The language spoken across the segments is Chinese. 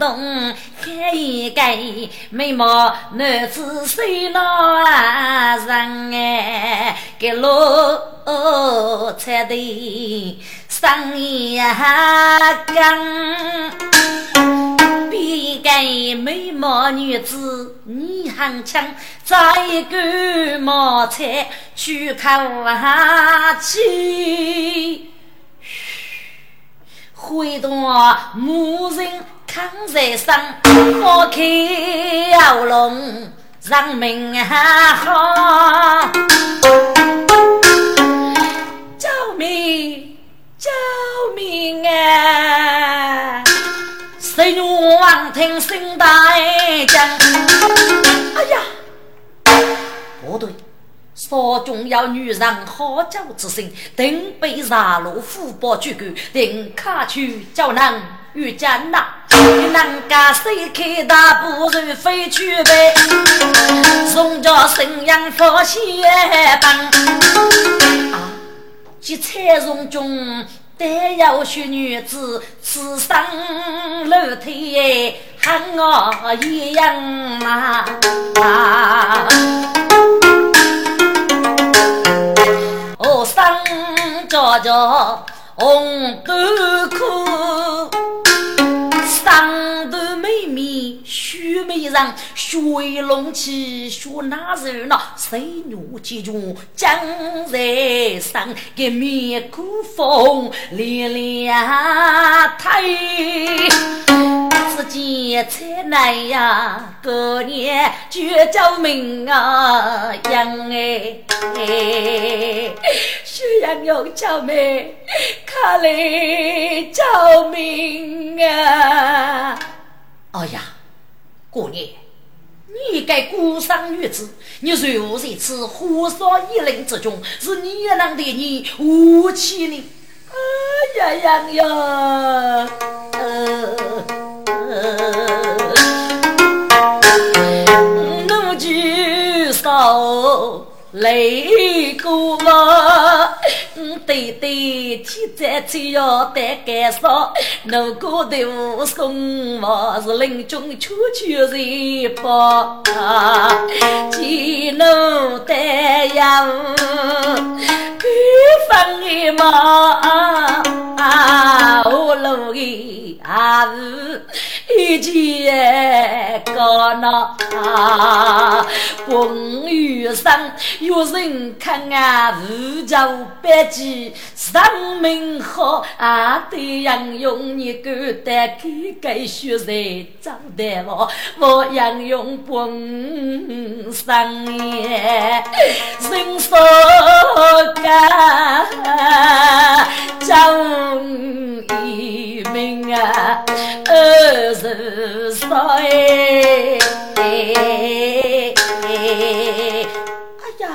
动，看一个美貌男子谁那人哎，给罗彩的生意刚，比个美貌女子你很强，再一个毛菜去看去。回到牧人扛在身，好开喉咙让命好。救命！救命啊！谁怒王听声大将？哎呀，不对。少中要女人好酒之心，定被杀戮虎豹追赶，定卡去叫人遇见呐。人家谁开大步如飞去呗？宋家神阳发现帮啊！这彩容中得有雪女子，此生楼梯喊我一样嘛。我生着着红豆蔻，生得美美须美人，水龙起说那人呐，谁女记住江在上，给面苦风连连太。自己才来呀，过年就叫命啊，养哎，需要用救命，看来照明啊！哎呀，过年，你一个孤身女子，你如何在此火烧一林之中，是你也能对你无气呢？哎呀呀呀！呃。奴就少泪过嘛，对对天在只要带干烧，奴过头送我是林中秋秋日报，见奴带呀，一分一毛，我路的还是。一见高闹，风雨上有人看啊，五家百生命好啊，对杨勇一个带开开血在长大我，我杨勇本上也人说干张一鸣啊。是谁？哎呀，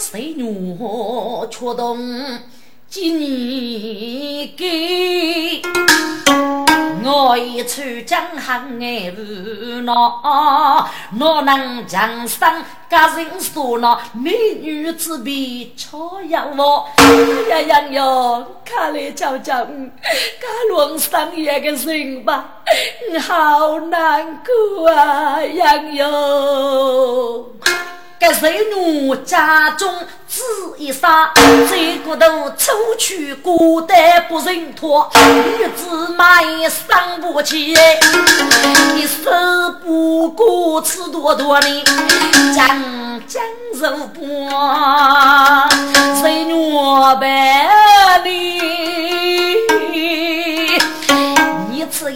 谁女却动今年给？我一出江汉哎无恼，哪能江山家人说那美女子比超样我？呀呀呀！看来瞧瞧，家龙上一个人吧，好难过啊！呀哟。个谁奴家中子一杀，这骨头出去孤单不认托，女子买伤不起，一手不过吃多多呢，将将肉剥，谁奴白你？你此个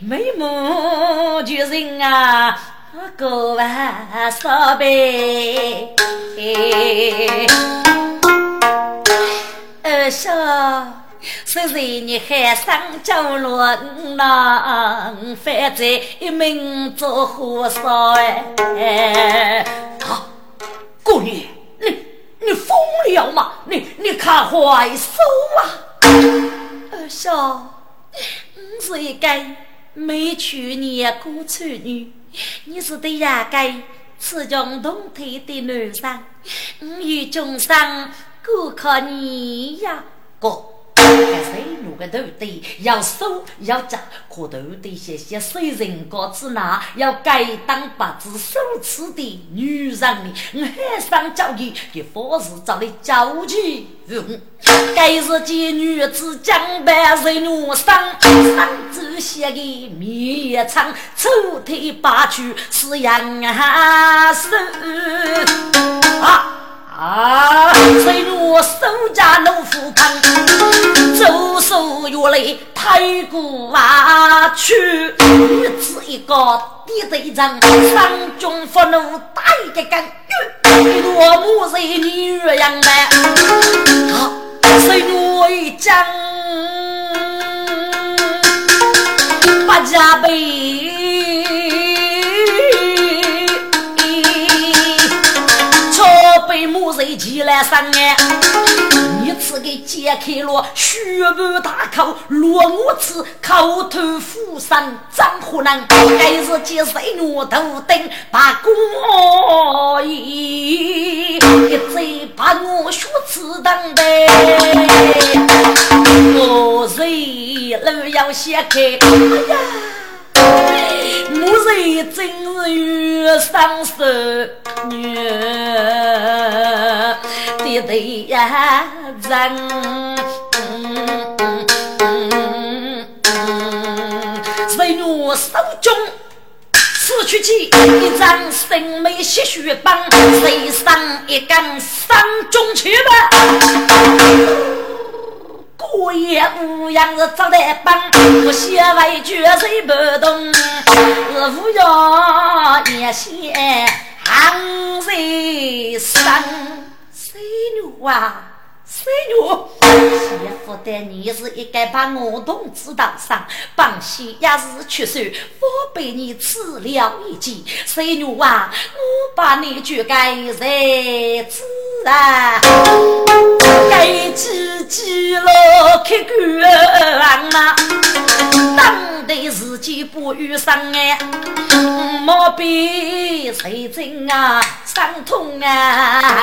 美目绝人啊！过万少杯，二叔，虽然你还上九轮郎，反在一门做和尚哎。啊，姑娘，你你疯了吗？你你看坏手啊！二叔。是一个没去年过处女，你是对呀该雌雄同体的男生，我与众生顾靠你呀，哥。该水路个头的要收要脚，可头的些些水人高子那要该当八字手持的女人呢，我海上交给给佛事找的交际用。该是见女子江白水路上，上子写的面长，抽腿八曲是杨氏啊。啊！随我守家老夫旁，周手月来太古啊去，女子一个低头长，上中发怒打一个杆，落幕在女阳来，好，随我一将，八家背。起来伤哎！你次给解开了血盆大口，落我次口吐腐伤，张河南该是接谁我头顶把过一，一嘴把我血刺疼的，我谁路要掀开？哎呀！我是真是遇上手女的对呀人，手中撕去去一张生美血血棒，谁上一根山中去吧。我也无样子找得帮，我写为绝谁不懂？是无要也写行人生，谁牛啊？谁牛？媳妇的你是一个把我同知道上，帮西也是出手，我被你吃了一记。谁牛啊？我把你就该在子啊，该自己了开关呐，当得自己不遇上哎，莫比谁真啊，伤痛啊。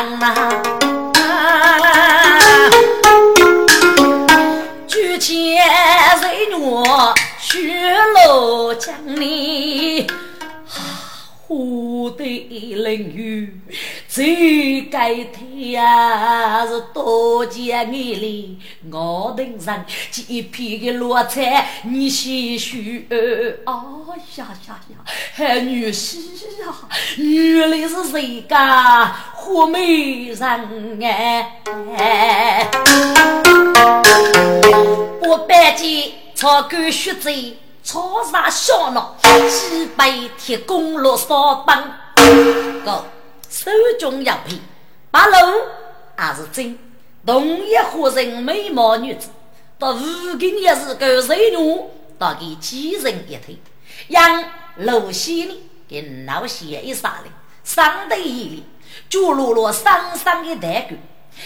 举剑人我血落江里。我的淋雨最该天呀，是多见你哩。我等上几片的落菜，你细数。哎呀呀呀，还女婿呀，原来是谁家活美人哎！我白见草根血贼。草上小闹，几百铁公路扫帮，手中要皮，八路也是真，同一伙人美貌女子，到如今也是个水女，到给几人一推，让露西呢给老些一杀的，上得一里，就落了上上的代沟，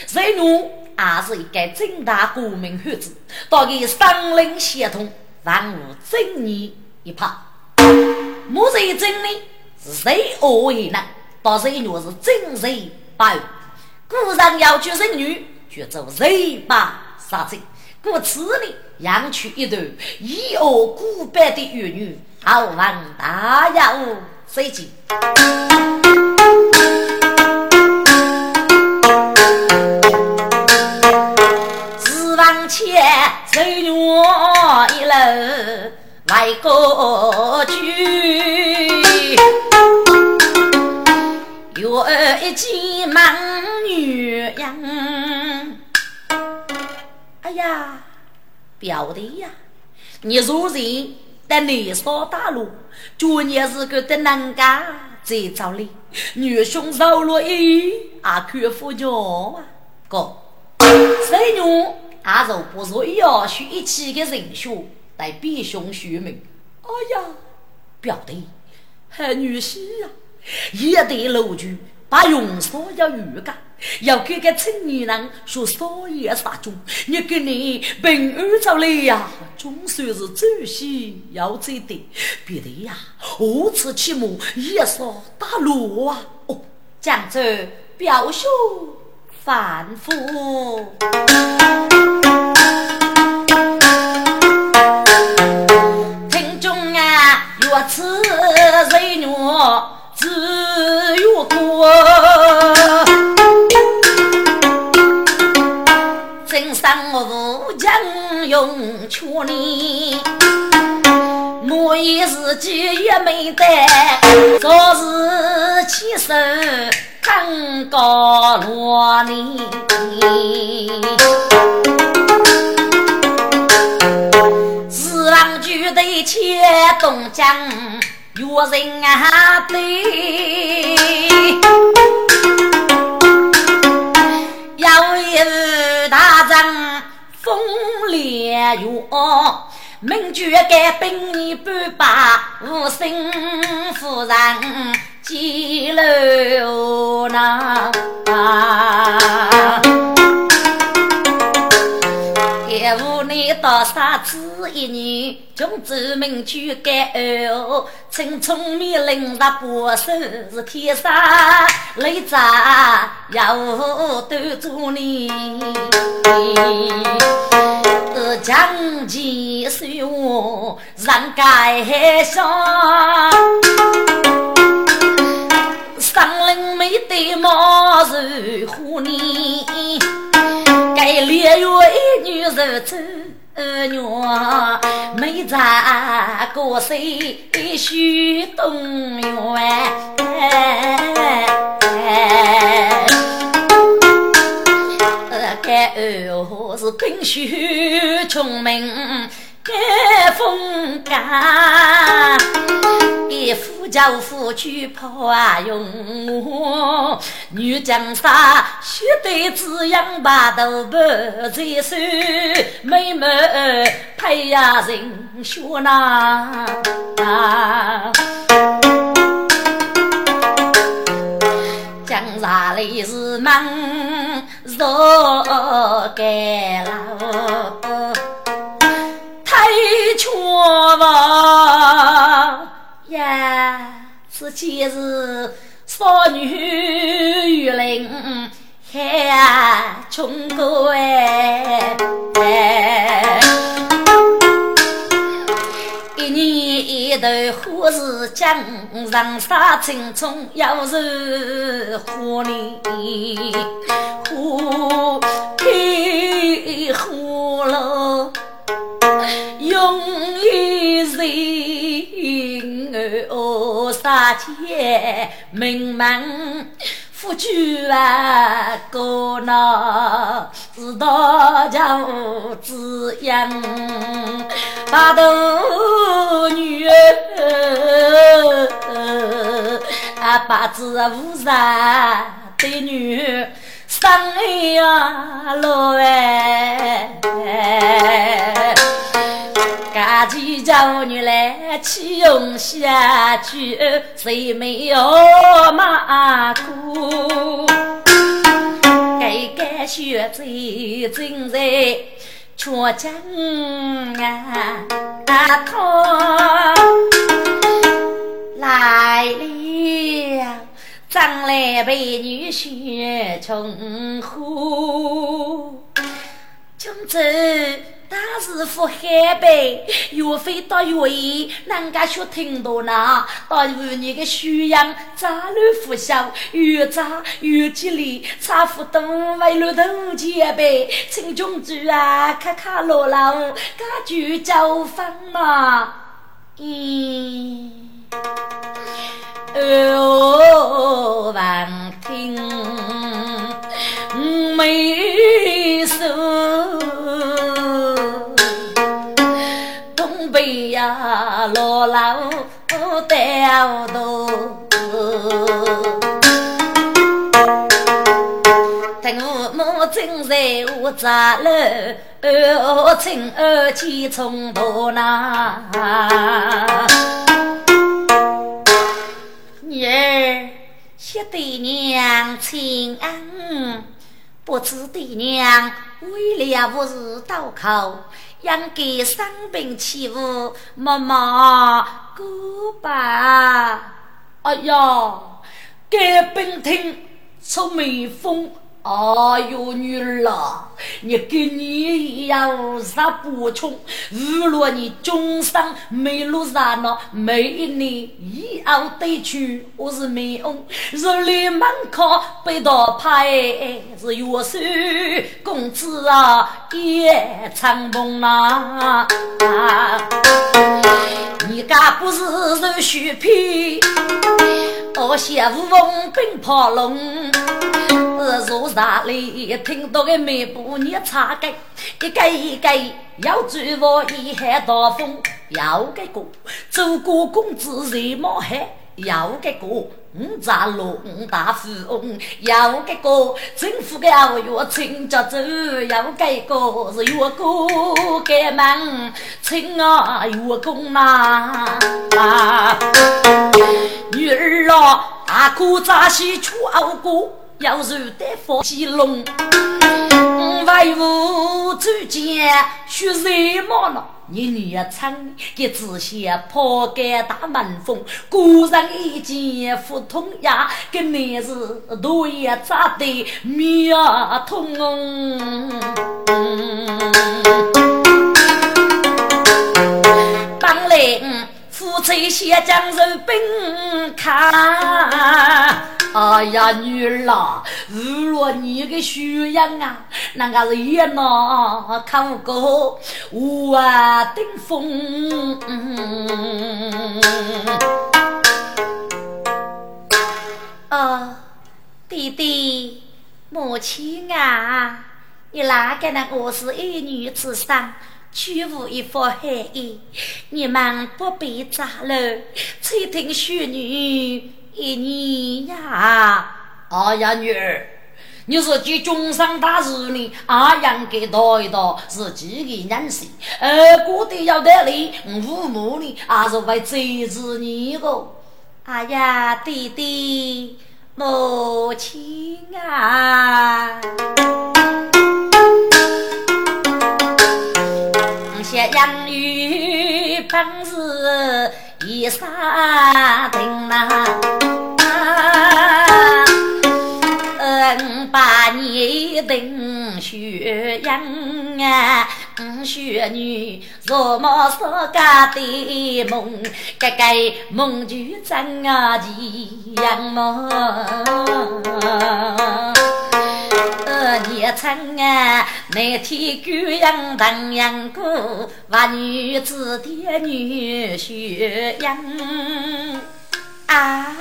水女还是一个正大国民汉子，到给上林协同。万物正义一派，莫谁真理，谁恶为难？到谁若是真谁败？古人要求人女，就做谁把杀贼。故此呢，养出一对以恶古白的玉女，好望大家无谁知？前走我一路来过去，有一见忙女人。哎呀，表弟呀，你如今在南沙大陆，昨年是个的南家在找你，女兄受了一阿克夫教啊，哥，谁女？阿若不是要学一起的人学，来比兄学名。哎呀，表弟，还女婿呀，也对楼主把用所要预感，要给个青年人说少爷杀猪，你给你平安着来呀，总算是走西要走的，别的呀，何此起码也说大路啊！哦，江州表兄反复。用处理，我一自己也没得，昨日起身看高罗里，四郎举对切东江，有人啊对。烈月，明军该兵你半把无心夫人记楼那。你到啥子一年，穷子民去改哦，青葱米零十八手是天生累杂，要端住你。将计算我人该上，上林没得毛如虎呢。该烈月一女人走娘，没在过谁许东园。该儿是冰雪聪明。该风干，一夫叫夫去跑啊用，女江山须得滋养把头不再手，妹妹配呀人学呐，江山里是忙若该老。却望呀，此前是少女玉林海穷过哎，一年一度花是江上沙青葱，又是花里花开花落。用一人哦，杀钱名门富居啊，高那是大家滋养大头女啊，八字无啥的女。生呀老哎，几家己叫女来起用下去，谁没有马苦？该该学最正在却讲啊，他来了。张来美女雪琼呼，君子大师傅黑白，岳飞到岳爷，人家学听到呢。到与你个徐阳扎乱拂晓，越扎越激烈，差不多为了头前辈，请君主啊，卡卡罗老，家具交房嘛，咦。耳闻听，眉首东北呀，老老带头，听我母亲在我扎了，二亲二妻从头那。女儿，些爹娘请安，不知爹娘为了无日刀口，养给生病起舞，妈妈过吧。哎呀，该病听出美风。哎呦，女儿啊，你跟你一样无啥不穷？如若你终生没路上了，每一年一熬得去，我是没用。日里门口背到牌，是月收工资啊，也长风啦。你家不是肉血皮，我写无风奔跑龙。坐茶里听到个媒婆你唱歌，一个一个要追我一海大风，要个个走过公子热冒汗，要个个五杂龙大富翁，要个个政府的二月请家走，要个个是月工开门请啊月工呐，女儿啊，大哥扎西出二哥。要入得佛西龙，为吾之间学什么了？你女儿唱给子贤抛开大门风，古人一见腹痛呀，跟你是多也扎得妙通。当来夫妻先将肉饼看。哎呀，女儿啊，如若你个修养啊，那个是也能看过我顶峰。哦，弟弟，母亲啊，你哪个那个是儿女之上，取无一副含义，你们不必杂了，垂听淑女。一年呀，哎呀，女儿，你是接中上大事呢，阿阳给道一道是几个人事，呃，过得要得力，父母呢还是会支持你的。哎呀，弟弟，母亲啊，养育本事。一杀定呐，嗯，把你定血养啊，嗯，血女若么所家的梦，个个梦就真啊吉样么？年春啊，那天姑阳荡阳过，万女子的女婿样啊，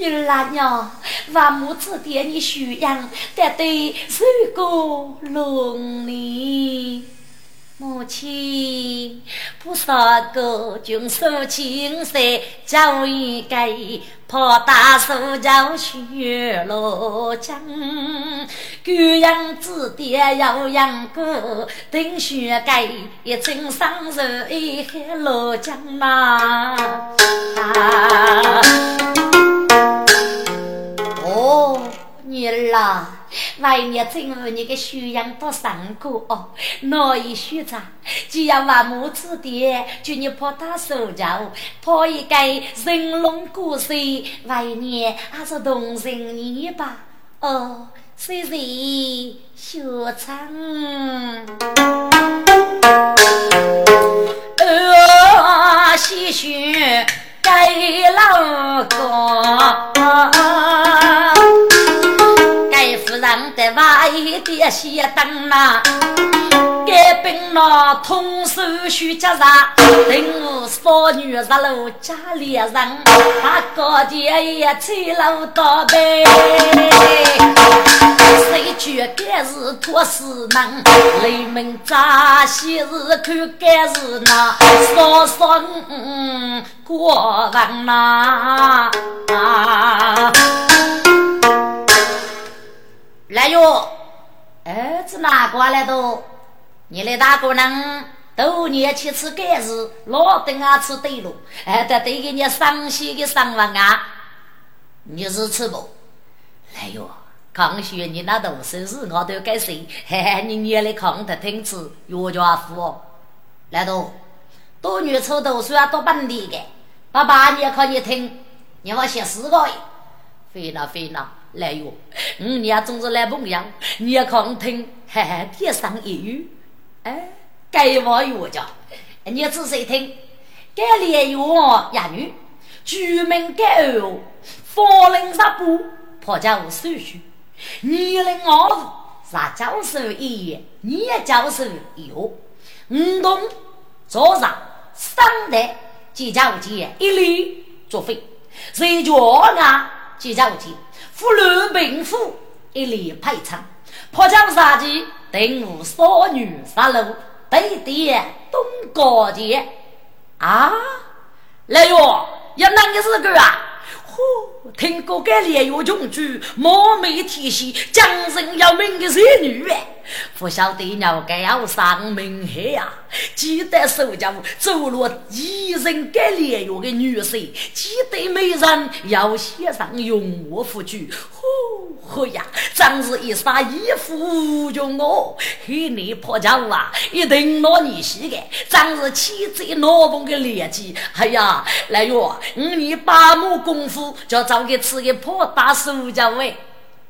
女儿娘，万母子的你婿样，得对谁个龙呢？母亲，不少个军收青山，教一个跑大树叫雪落江。姑娘子爹要养狗，等雪盖一尊上热一海罗江呐。女儿啊。外面正午你个修养不上过哦，那一学长？只要把母子爹，就你跑大手脚，跑一个人龙故事，外面还是动人你吧？哦，谁谁学唱？呃，细学该老歌。得外的先灯呐，该兵那通手须接上，等我少女入楼家里人，他高见也吹楼倒背，谁去该是托死人？雷门扎西是看该是那少生过人呐。来哟，儿子拿过来都，你的大姑娘都年去吃干事，老等啊吃对路，哎，得对给你伤心的伤亡啊！你是吃不？哎呦，康学你那读书是我都该谁？嘿嘿，你念来看得听吃药家福哦。来都，多女初读书要多本地的，爸爸你也可以听，你我写四个。飞了飞了，来哟！嗯，你也总是来朋友，你也看听，嘿嘿，天上一语，哎，该我药家，你仔细听，该连药呀女，居民该哦。法令十步，破家无手续；年龄二五，杀教授一，你也教授有。五动早上三代，几家无钱一律作废。谁叫啊？几家无钱，妇女贫富一律赔偿。破江杀鸡，定无少女杀戮，对点东高节啊！来哟，要哪个是个啊？听过该烈月穷举，莫没提携，将人要命的才女哎！不晓得鸟该要上门去呀！记得手脚走路一人该烈月的女婿，记得每人要写上用我夫君。哎呀！真是一杀一夫就我，嘿你破家啊，一定拿你洗的，真是气贼闹崩的劣迹。哎呀，来哟，你八亩功夫就找个吃个破大手脚喂，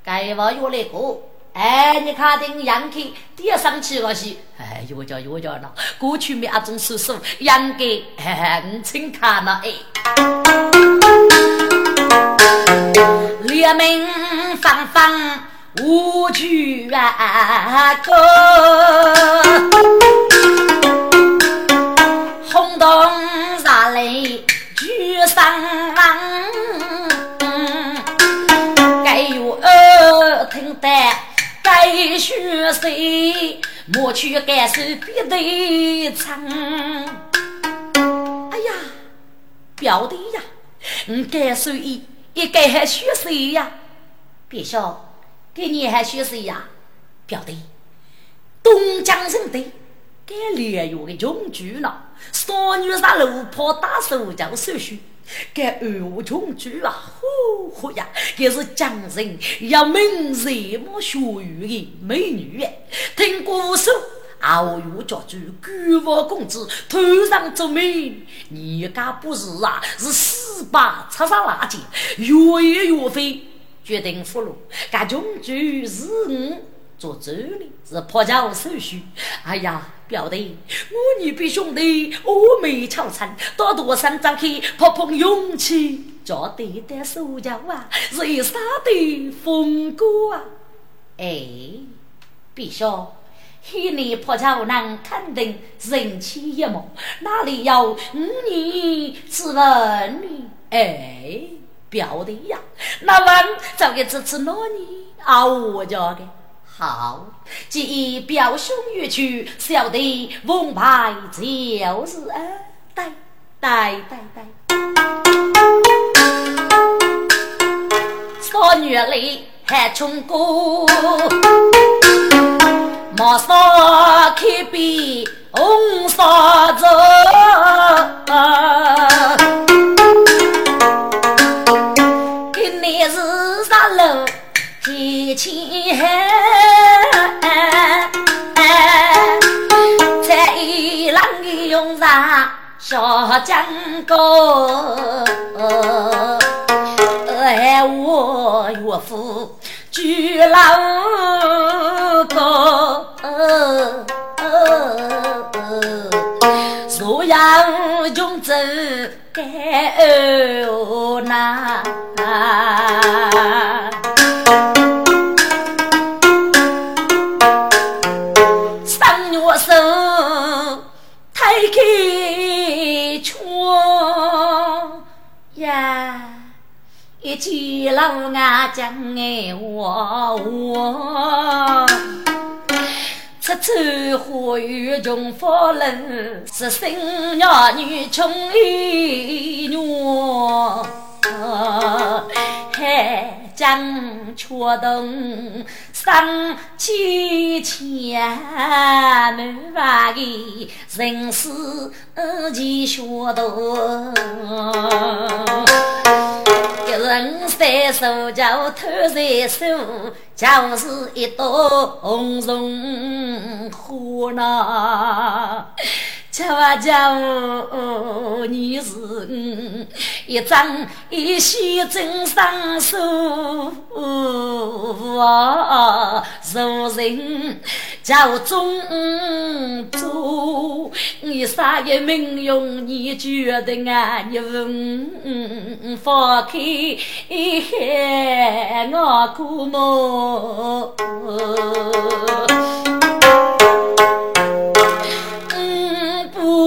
该话要来过。哎，你看定杨克点上去了些？哎，又叫又叫了。过去没阿种叔叔，杨克，你请看了哎。列明方方无惧啊，哥，轰动杀雷举上王，该有耳听得。该学谁？莫去感受别的唱。哎呀，表弟呀，你感受一，一该还学谁呀？别笑，给你还学谁呀？表弟，东江人的该连月的穷举了，少女上路跑打手叫手续。该二无穷举啊！呼呼呀！这是江人要名热么学语的美女听歌手傲月家主举王公子头上做美，你家不是啊？是四把插上垃圾，越演越飞，决定俘虏。该穷举是我。做这里是破家手续。哎呀，表弟，我你比兄弟我没巧参，多多山张开，破碰勇气，叫对的手脚啊，是一杀的风骨啊！哎，陛下，黑你破桥难肯定人气一抹，哪里有五年之问你？哎，表弟呀，那问找个支持哪里啊？我家的。好，既表兄远去，小弟奉牌就是啊，带带带带。少女里还穷过，莫说开笔红纱走。今年是啥路？几千在一浪的涌上小江沟，哎，我岳父举老高，洛阳穷走该哦一起老阿讲哎话话，处处花雨穷花人，是新娘女穷一女。海江却动上几千门外的人世间学道，人三来手脚偷在手，就是一朵红绒花呢。叫啊叫，你是一张一心真上手啊！做人叫忠做，你啥也没用，你觉得俺你问放开我苦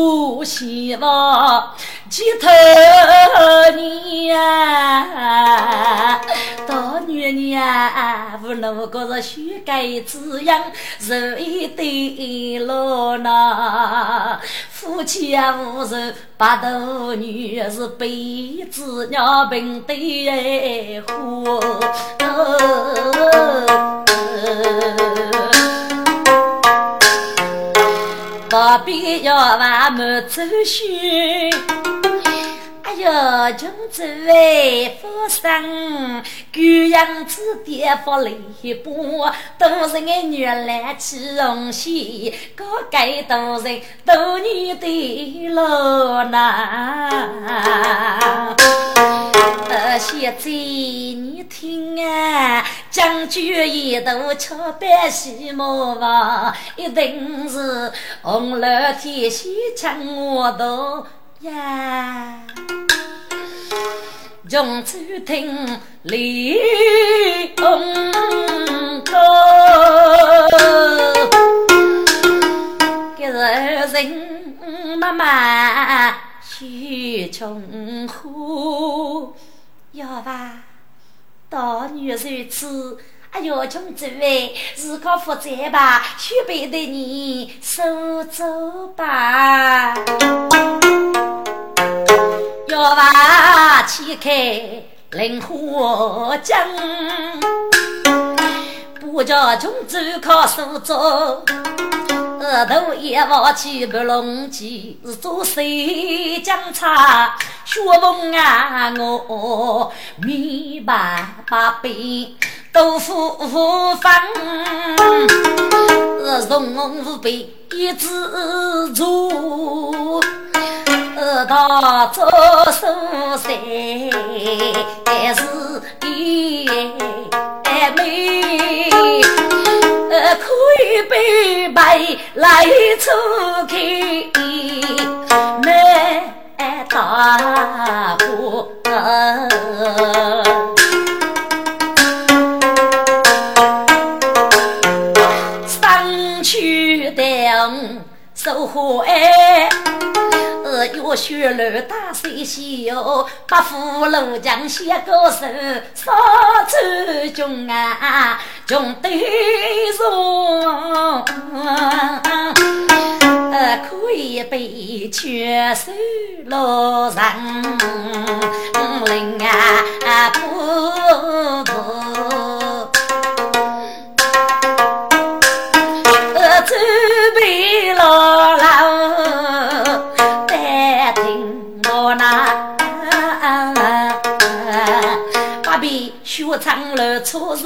么？希望几头年，大女年无能过着虚改滋养，日一对老呐，夫妻无事八头女是辈子娘病的祸。何必要万马走虚？哎呦，君子为夫生，贵阳子弟不离不，都是俺女来起红线，高盖都是多年的老难。呃，现在你听啊，将军一头朝北西莫望，一定是红楼天仙将我渡呀。众子听李红歌，给人妈妈许琼花。要吧，大女如此，哎呦，穷子哎，日考负责吧，许备的你收走吧。要吧，切开灵活江，不叫穷子靠手走。额头一望起不隆起，是做谁将差？学问啊，我面白八辈豆腐饭，从五辈一直做，到做蔬菜是一美。可以被白来出开，没大过。上去的收获哎。要学楼大水小，八府楼江写歌手，少走穷啊，穷得穷，可以被全手落人领啊，不不，准备学唱了粗俗，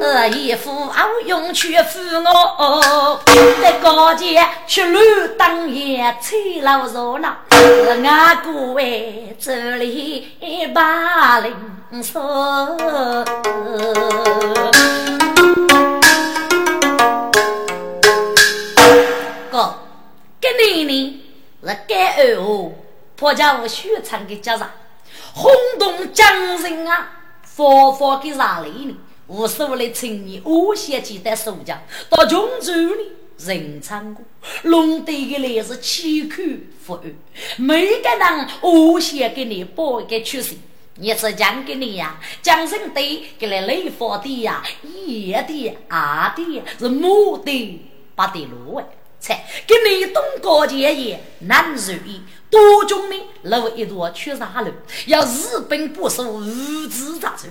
呃，一副傲勇去扶我，在高街去乱当夜，吹老热闹，俺各位这里把铃说，哥，给你呢是该二哦，婆家我宣传给家长。轰动江城啊！佛佛给哪里呢？无数的青年无限期的暑假到琼州呢，人唱歌，弄得个来是凄苦富裕，每个人无限给你报一个出息。你是讲给你呀，江人的给来雷佛的呀，一的二的是母的八的路哎，才给你东高节也难如意。多种的路一朵去啥路？要日本不说无知咋走？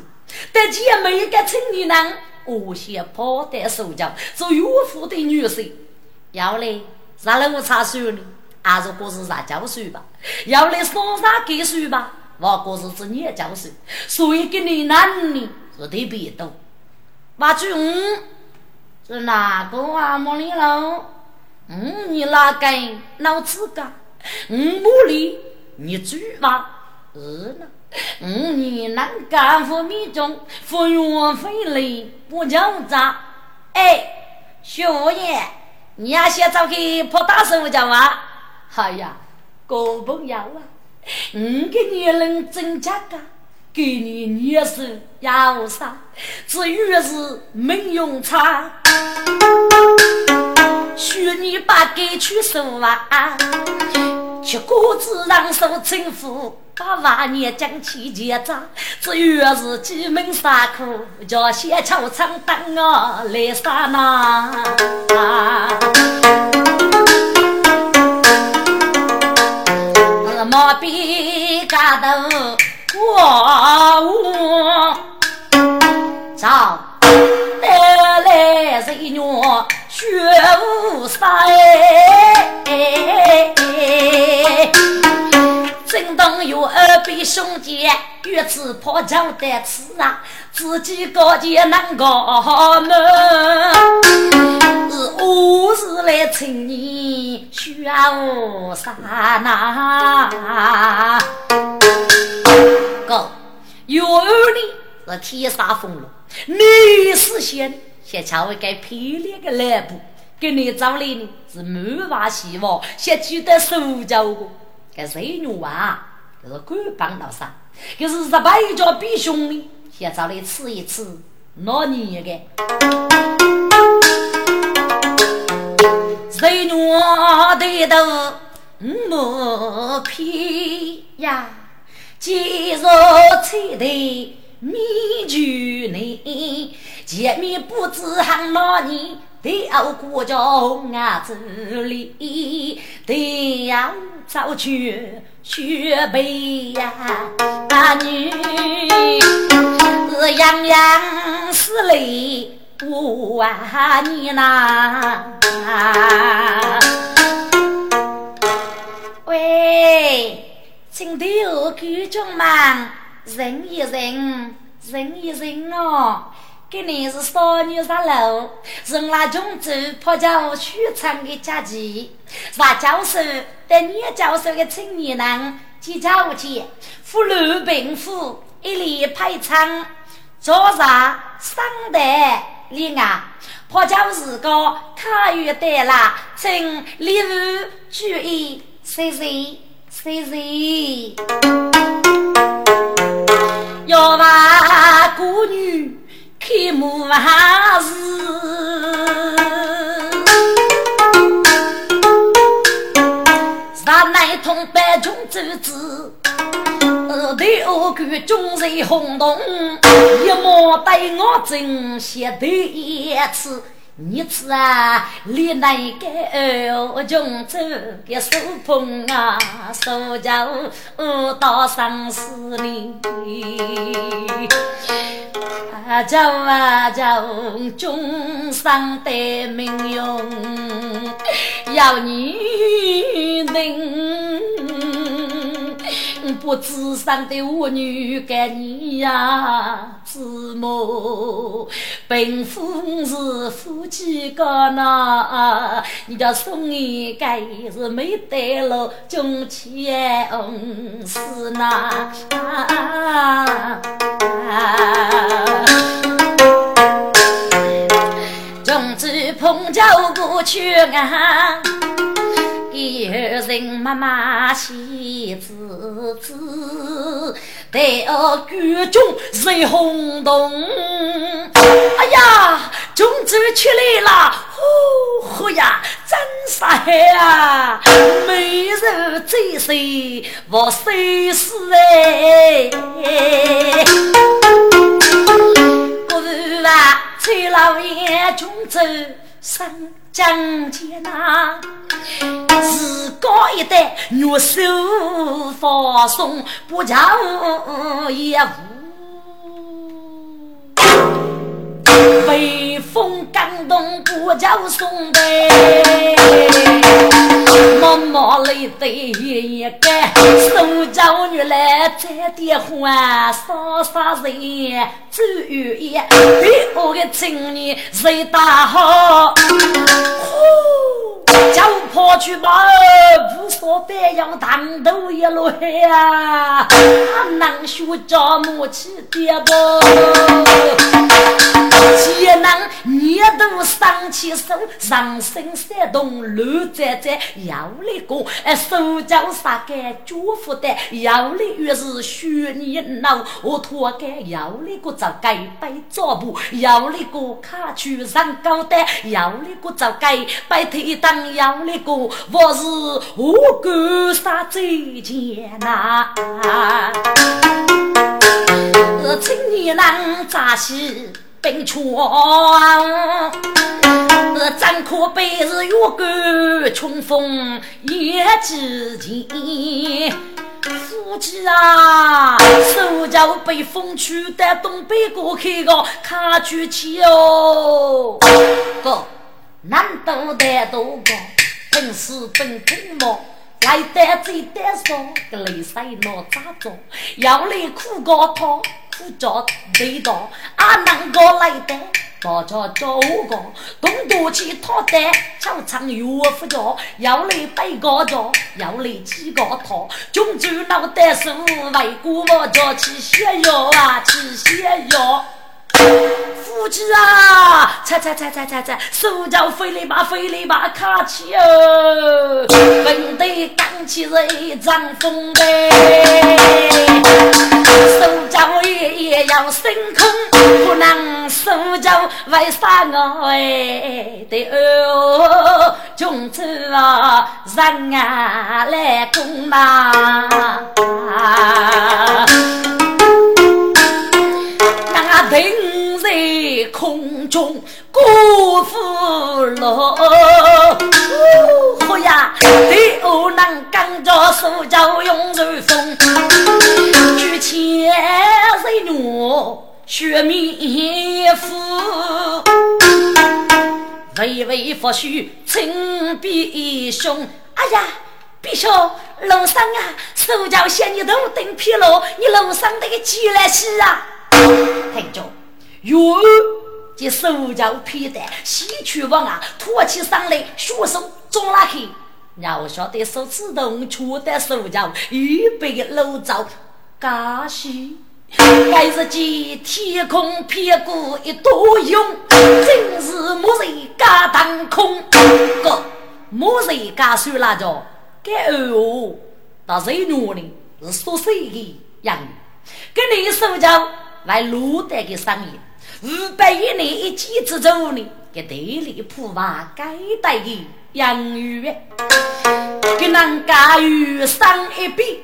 但见每一个青年人，无限跑得手脚，做岳父的女婿，要来啥路查书呢？还是或是啥教书吧？要来上啥给书吧？我哥是只年教授，所以跟你男女是特别多。马俊，是哪个啊？莫里喽？嗯，你哪个脑子干？嗯，茉莉，你住吗？是呢？嗯，你那干活米中服用费力不讲杂？哎，小爷，你要先找去跑大手叫吗？哎呀，哥不要啊！五个年龄增加个，给你年是要啥？至于是没用差，许你把该去收啊！吃果子让手称呼，把万年将起结扎。至于是几门杀苦，叫先敲长等我来杀那。毛笔嘎头过屋，早带来十一学无杀哎，正当有二辈兄弟与此破交的此啊，自己高见难高门，是我是来请你学无杀呐？哥，有你是天杀风龙，你是仙。先瞧一个漂亮的来布，给你找来呢是满娃希望，先取得手脚个，这谁女啊？这是官帮老三，可是十八家比兄弟，先找来吃一吃，哪你一个？谁女的都莫皮呀，今日才的米酒呢？前面不知喊哪年，都要过着啊子里，都要早去学背呀。啊女是洋洋是泪不啊你呐。喂，请对我观众们忍一忍，忍一忍哦。今年是少女上楼，是那种走破教许昌的佳节。啥教授带年教授的青年人，几家去扶老病妇，一列排场，早上上代恋爱，破教是个开元的啦，请礼物注意，谢谢谢谢，要把孤女。开幕还是上南通百军主子，对我看众人轰动，一毛对我真些头一次。你吃啊，你那个二穷走个手捧啊，手脚到生死里，啊叫啊叫，终生的命运要你认。不知生的我女给你呀，子母贫富是夫妻个呐，你叫送一个是没得了，中钱是呐。中子碰着过去啊。有人妈妈喜滋滋，待我举中人轰动。哎呀，中子出来了！呼呼呀，真杀害啊！美人最帅，我谁是哎？不是啊，崔老爷中子上将前呐。自高一代，玉手放松，不愁也无。风感动不叫送的，默默泪滴一干，手叫女来再点欢，啥啥人走远一，对我的情人谁大好？叫我跑去吧，不说白要烫头一路黑啊，能学着母亲的不？既能年度上起手，上身闪动乱在在，要那个哎手脚杀干脚负担，腰里越是虚你脑，我脱干要那个早该摆脚步，要那个卡去上高单，要那个早该摆腿当，要那个我是我干啥最艰难，青年郎扎西。冰川，怎可悲日月干，春风也知情。夫妻啊，手脚被风吹到东北过去个卡住去哦。哥，难道得多个？本事本本么？来得最得少，个泪水落咋做？要来苦高头。苦着累到，阿能够来的，大家叫我个，东多去讨的，唱唱岳父家，要来背个家，要来几个套，穷住脑袋是外国我家去炫耀啊，去炫耀。夫妻啊，踩踩踩踩踩踩，手脚飞哩吧飞哩吧，卡起哦，分得刚起一张风呗，手脚也也要升空，不能手脚为啥我哎得哦，穷子啊，人啊来攻嘛。停在空中，辜负了。哦呀，第二能赶着手脚用如风，举钱人怒，血迷夫。微微发须，青鼻凶。哎呀，陛下楼上啊，手脚嫌你头顶疲劳，你楼上那个鸡来洗啊。听着，月这手脚皮带，西去往啊，托起上来，双手抓了去，然后晓得手指头戳的手脚，预备露照，嘎西，该是见天空撇过一朵云，真是木人家当空。哥，木人家算那着，该哦，那谁努力是说谁的呀？跟你手脚。来路德的生意，五百一年一季之中呢，给地里铺瓦盖带的养鱼，给人家鱼上一笔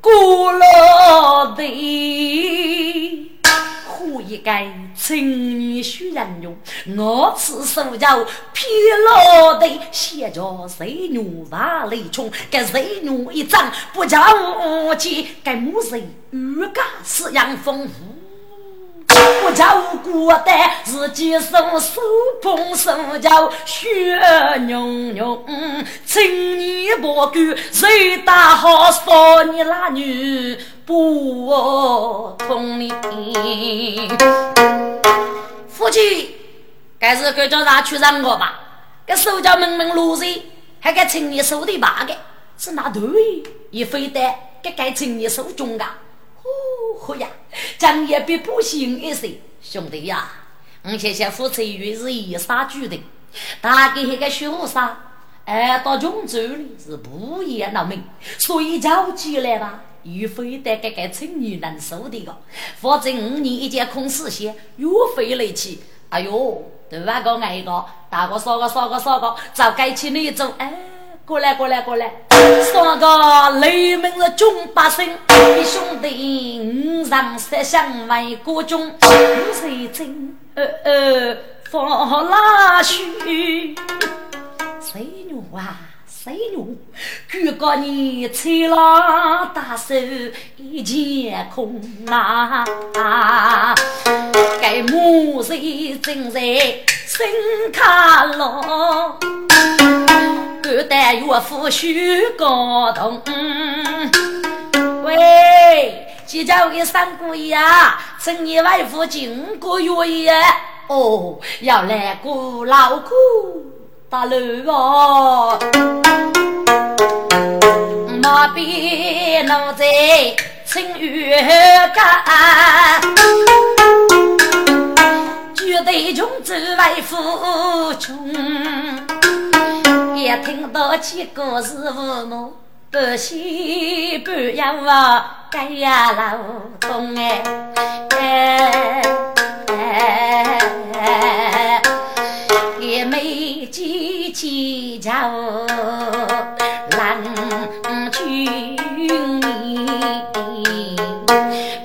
过了的，可一个青年需人用，我此手脚疲劳的，写着谁牛瓦雷冲，给谁牛一张不叫无忌，给母人鱼干是养丰富。不叫孤单，自己手手捧手脚血浓浓，青年不管谁大好，少你那女不同你。夫妻，该是该叫他去让我吧？该手脚闷闷如水，还该青年手的把个，是哪对一非得给该青年手中啊。哦呀，讲也比不行一些，兄弟呀，我谢谢夫妻原是一杀决定，大概那个学生，哎，到琼州里是不言闹命，所以叫起来吧，又非得给个青年能受的个，否则五年一件空事些，又费力气，哎呦，对吧？个挨个，大个少个少个少个，早该去那种，哎。过来，过来，过来！三个雷门的中百姓，兄弟五上三相为国中，五岁真呃呃放拉须，谁牛啊？谁牛？哥哥你吹了大手一件空啊！该母谁正在？心卡落，敢带岳父许高同。喂，记叫给三姑爷，趁你外父进个月哦，要来过老苦大路哦。马鞭奴在青玉干，绝对穷走外父穷，也听到几个是父母。不喜不要啊，该呀劳动哎，也没几几叫郎君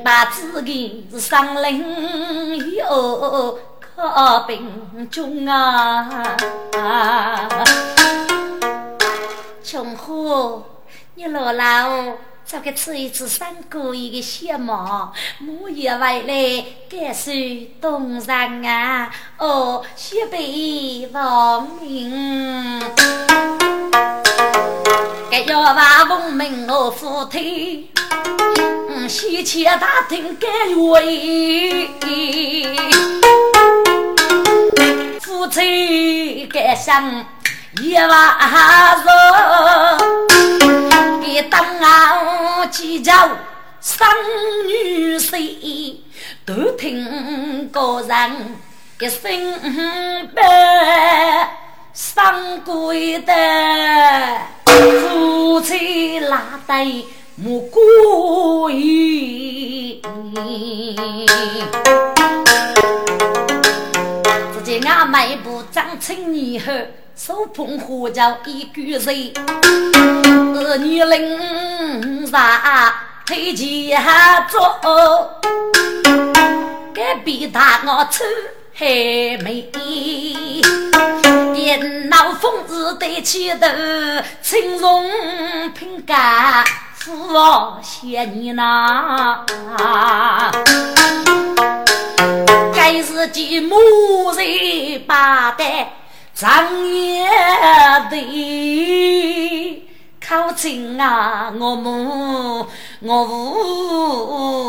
把自己上林哟靠病中啊，穷苦。你老老找个吃一次三个一个小毛，木叶回来感受东山啊！哦，西北王明，该要把文明我扶推，嗯，西去打听该为，夫妻该想一万人。一当啊，几家生女婿，都听个人一声拜，上跪的夫妻拉得莫过意。只见俺迈步长青年后。手捧花轿一举手，儿女领上推前走，隔壁大我抽还没，电脑风子对起头，青松品干富谢你呐，该是几母人把的。长夜的靠近啊，我母我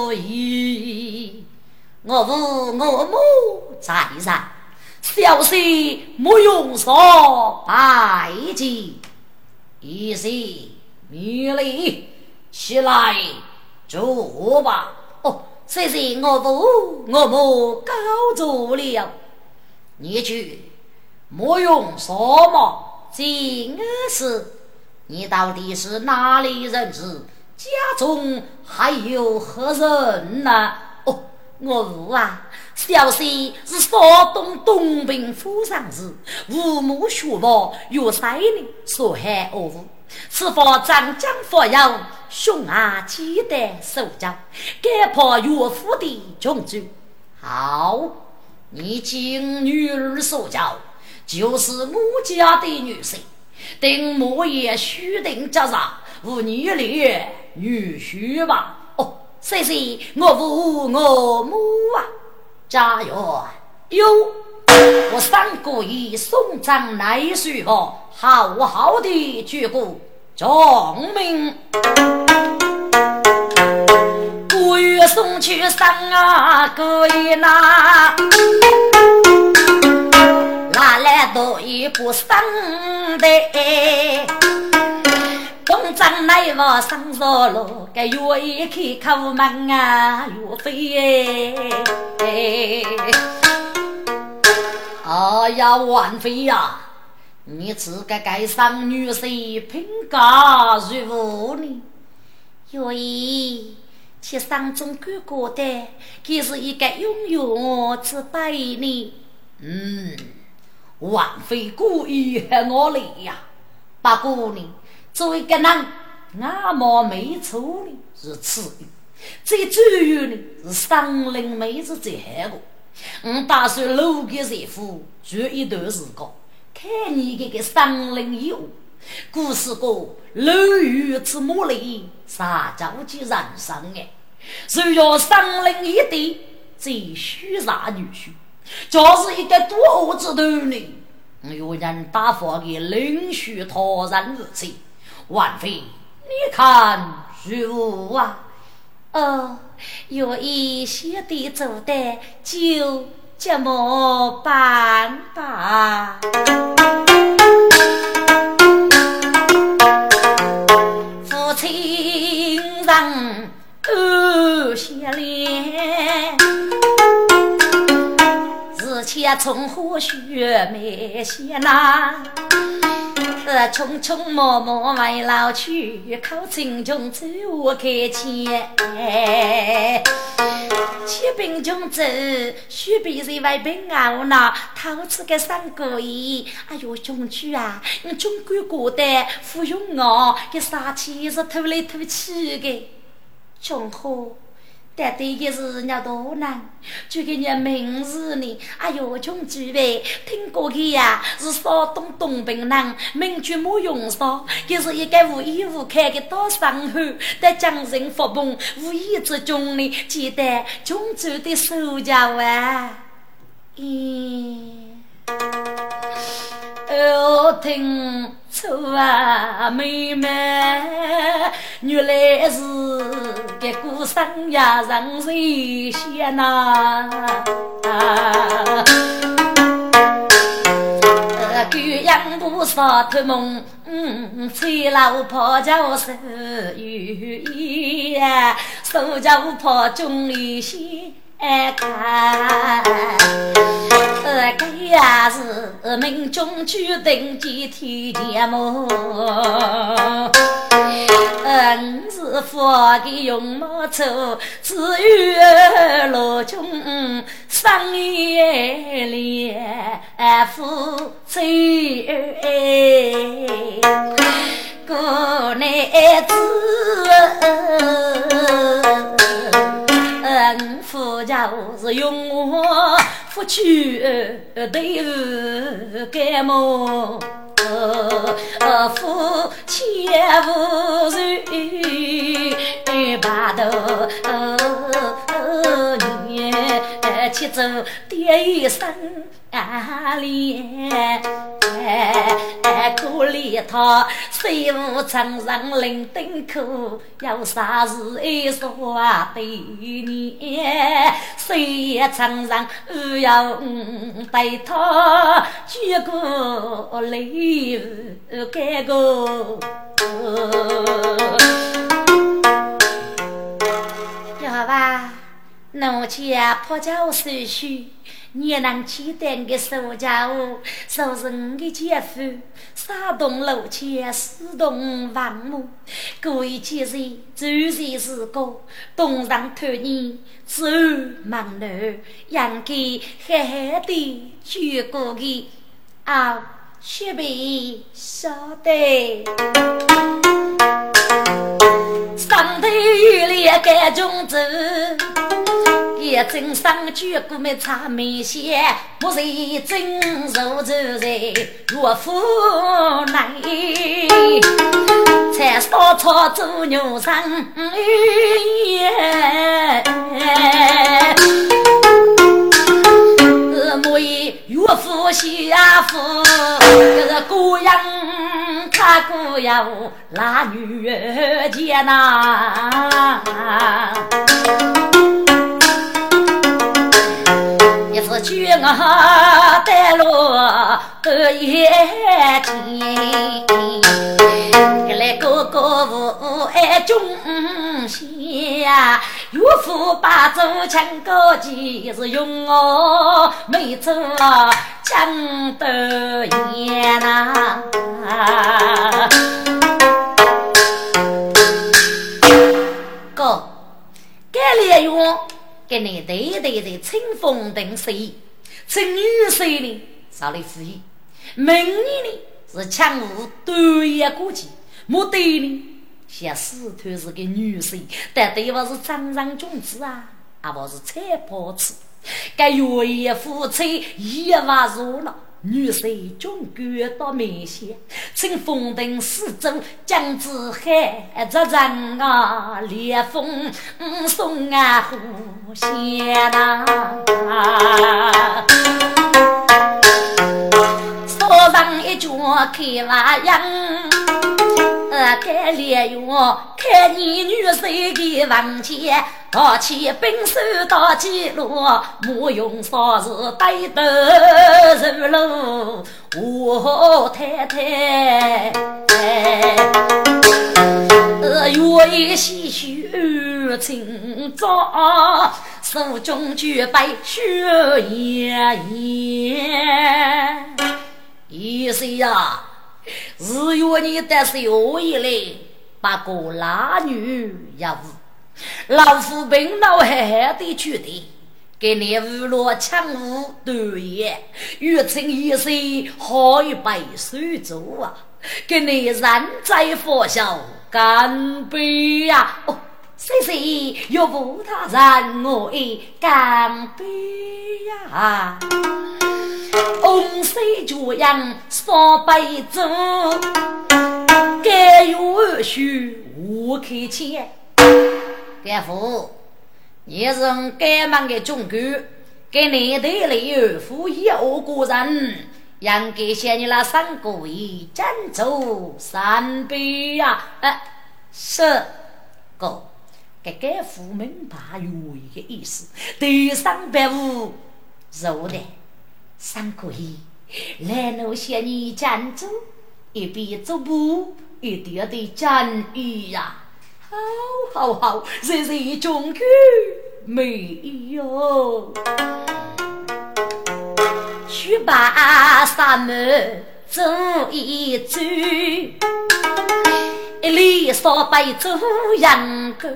无语，我无我母在上，小婿莫用说拜见，一些米粒起来坐吧。哦，谢谢我父我母告足了，你去。莫用说嘛，今儿是，你到底是哪里人士？家中还有何人呢？哦，我父啊，小婿是山东东平府上人，父母学佛，有三年所害我父。此番长江发扬，兄啊记得守家，该破岳父的穷追。好，你今女儿所教。就是我家的女婿，等莫言须定家上无女恋女婿吧。哦，谢谢我父我母啊，加油！哟，我三个一送葬来水河，好好的鞠躬，众命。不愿送去三啊个一那。来多一步生的，东张内望上着路，该月一开口门啊，岳飞哎！哎呀，王妃呀，你自个该上女婿评价如何呢？岳爷，去上中哥哥的，他是一个永远之辈呢。嗯。王妃故意害我来呀！不过呢，作为一个人，俺毛没错呢，是此的。最主要呢，是上林妹子最害我。我打算留给媳妇住一段时间，看你这个上林以后，故事过楼宇之魔力，撒娇及人生哎。只要上林一点，最需杀女婿。就是一个多子女，有人打发给领袖托人日去。万妃，你看如何啊？哦，有一些的做的，就这么办吧。父亲让儿下脸，日前从何学没些呐？呃，匆匆忙忙为老去，靠青中走我开前。骑兵中走，须比人为兵熬呢，偷吃个三个亿。哎呦，中举啊，你中国过的不用我，这杀气是偷来偷去的，中好。但对的是人家多难，就给人名字呢。哎呦，穷举呗，听过的呀，是山东东平人，名句没用上，就是一个无依无靠的大伤口，在江人发疯，无意之中呢，记得穷举的手脚啊，咦。哦，听错啊，妹妹，原来是个孤身呀，人谁先呐？狗养不少托梦，崔老婆叫手语呀，手脚婆中里些。看，这也是命中注定几天节目。嗯，是佛的用毛丑，只有罗中生一脸夫妻，过日子。恩夫就是用我夫妻对儿改么？夫妻无仇白头年，七走爹一生恋。可怜他虽无常上临登口，有啥事爱说啊对你，虽也常常要对他举个礼改个。要吧，奴家破旧手续。你能记得个手家伙，就是你的姐夫，山东路前四栋房屋，各位姐日周日是个东上托你走忙路，应该狠狠的举过去，啊，雪碧晓得，上头有两个种子。一针上举过没擦眉线，不是真肉走在岳父内，才烧草做牛生耶。我以岳父下夫，这是姑娘他姑要拉女儿家呐。是举我带路得一天，来哥哥无爱忠心呀，岳父把走抢高级是用我没走抢得严呐。哥，该来用。给你对对的清风定水，趁女婿呢少了福意，明年呢是强武对一过节，目的呢像石头是个女婿，但对方是张上君子啊，啊不是菜包子，该愿意夫妻一万入了，女婿中举到面前，请封定四周江子海，这人啊烈风送啊呼仙呐，说上一脚开瓦样。该烈月，看你女婿的房间，拿起兵手打起路，莫用啥子带头入路，我太太。月夜细雨清早，手中举杯雪烟烟，一岁呀。日月你得是我一来，把个男女也无。老夫病老憨憨的去的，给你五罗抢五对也，月称一岁好一杯水酒啊！给你人在佛笑干杯呀！哦，谢谢，要不他让我一干杯呀！红色脚样三百走，该有许我开钱。大夫，你是该忙的中狗，给你带来二夫一二个人，应该向你那三个位敬酒三杯呀！哎，是哥，这个富门大有一个意思，第三百五肉的。三个亿，来路向你站住，一边走步，一点的战役呀！好，好，好，日日中举没有，去把沙门走一走，一里烧白走羊沟，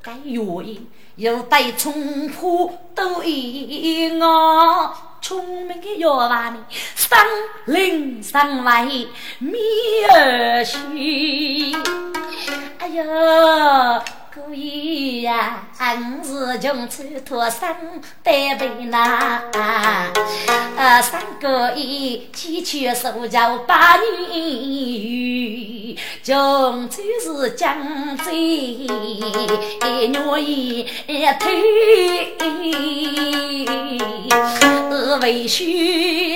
该愿意又带冲破都一我。聪明的药娃呢，森林上外面儿去。哎呀！故意呀，俺是穷出脱身带背那，啊，三个一起去苏州把你穷出是江浙愿意推，为兄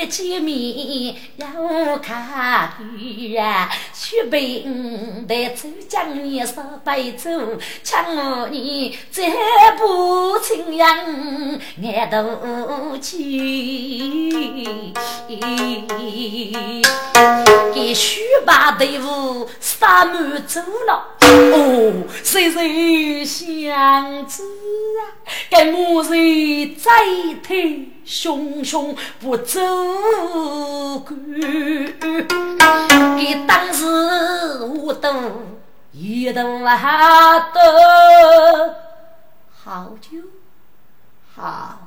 见面要看呀，去兵得走江也少白走。唱你这不情人爱多情，给须把队伍杀满走了。哦，谁谁相知啊？该我人再推熊熊不走干，给当时我都。一顿啊的好酒，好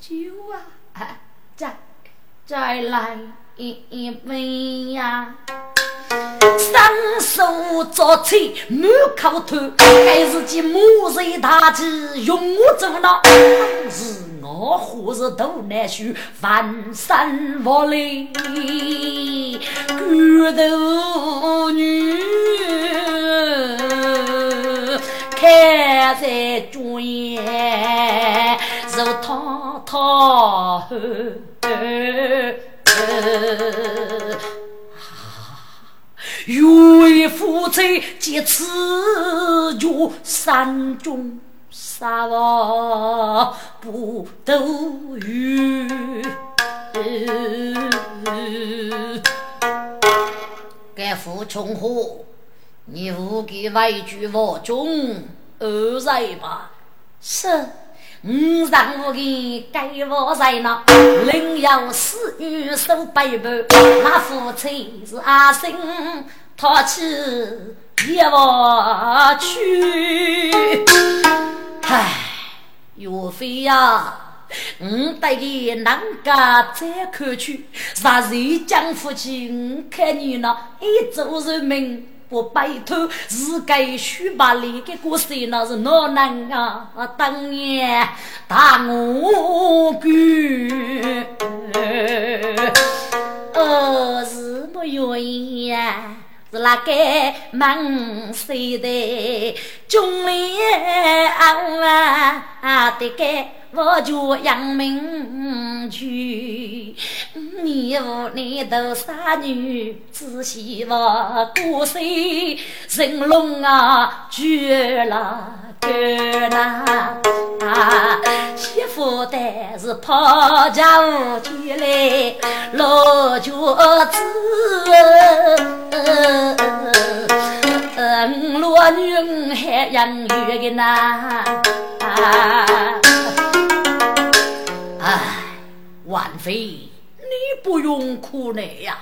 酒啊！再再来一杯呀！双手抓起满口吐，还是见母人大气用我走了。是我何日都难受，翻山过来，骨头女。开在庄严，如滔滔河。岳父在劫此就山中杀我不斗鱼。该父从何？你无给外举我中二在吧？是，五让我给该我在那，另有私欲守背叛，那夫妻是阿生，他去也我去。唉，岳飞呀，我带你南家再看去，啥时将夫妻看你那一族人民。不拜托，是该须把那个故事，那是哪能啊？当年大我哥，哦，是不愿意呀？是那个忙谁的中年啊？的个我叫杨明去，你屋里头啥女子媳妇过岁人龙啊，绝了。哥啊，媳妇但是抛家无去来落脚子，嗯，落女儿还养育个呐。哎，万妃，不用哭累呀，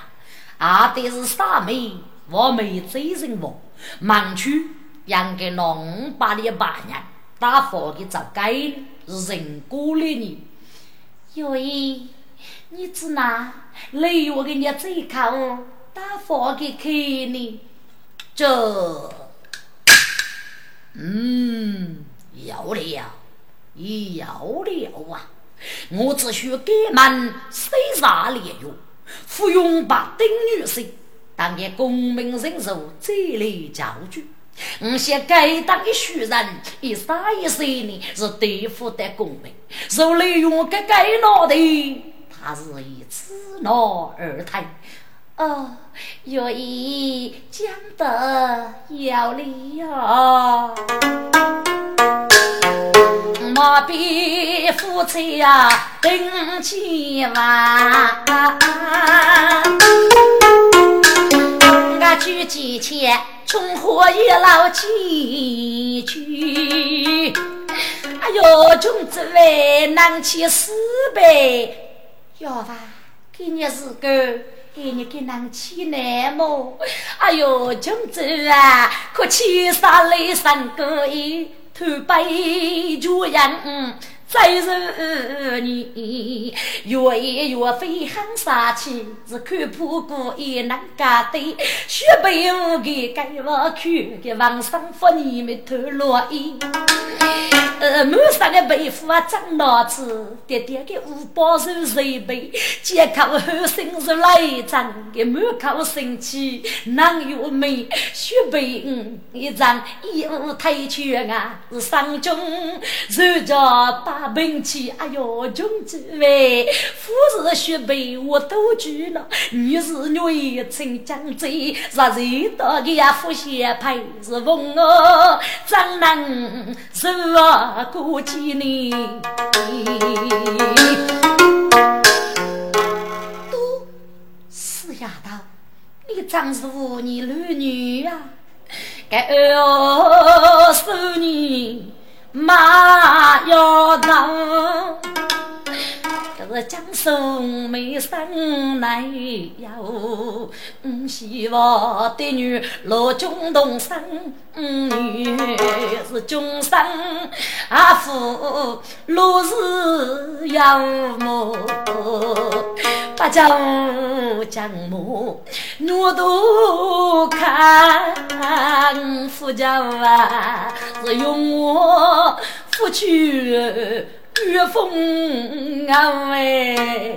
阿爹是傻妹，我没追人我，忙去。养个农把的八年，打佛的早该人过了你。有意，你只拿雷我给你这口打佛给你，这，嗯，要了，要了啊！我只需给满三十年哟，服用把丁女士，当个功名人寿这类教具。我想该当的许人，一杀一死呢，是对付的功名；受利用该该脑的，他是以此脑而谈。哦，愿意讲得有理哦。莫比夫妻呀，顶起万，我举几千。从何一老几句？哎呦，穷子为难起四百，要吧？给你四个，给你给难起来么？哎呦，穷子啊，可起杀来三个一头白猪样。再是你越演越飞航杀气，是看破过也难干的。雪白无给该我去，给王上福你们头落衣。呃，满山的背负啊，长脑子，爹爹的五宝手谁背？借口后生是来长的，满口生气难有美。雪白一张衣服太全啊，是上中受着把。兵器，哎呦，穷子喂，夫是雪白我都举了，女是女陈江贼，杀人刀的呀，副线牌是风哦，张能是我过几年？都死丫头，你长是五年儿女呀？该二十年。妈要能。是江宋美生来哟。希望的女罗中东生女是终生阿父罗氏养母，八家将母我都看夫家啊，是用我夫去月风啊喂！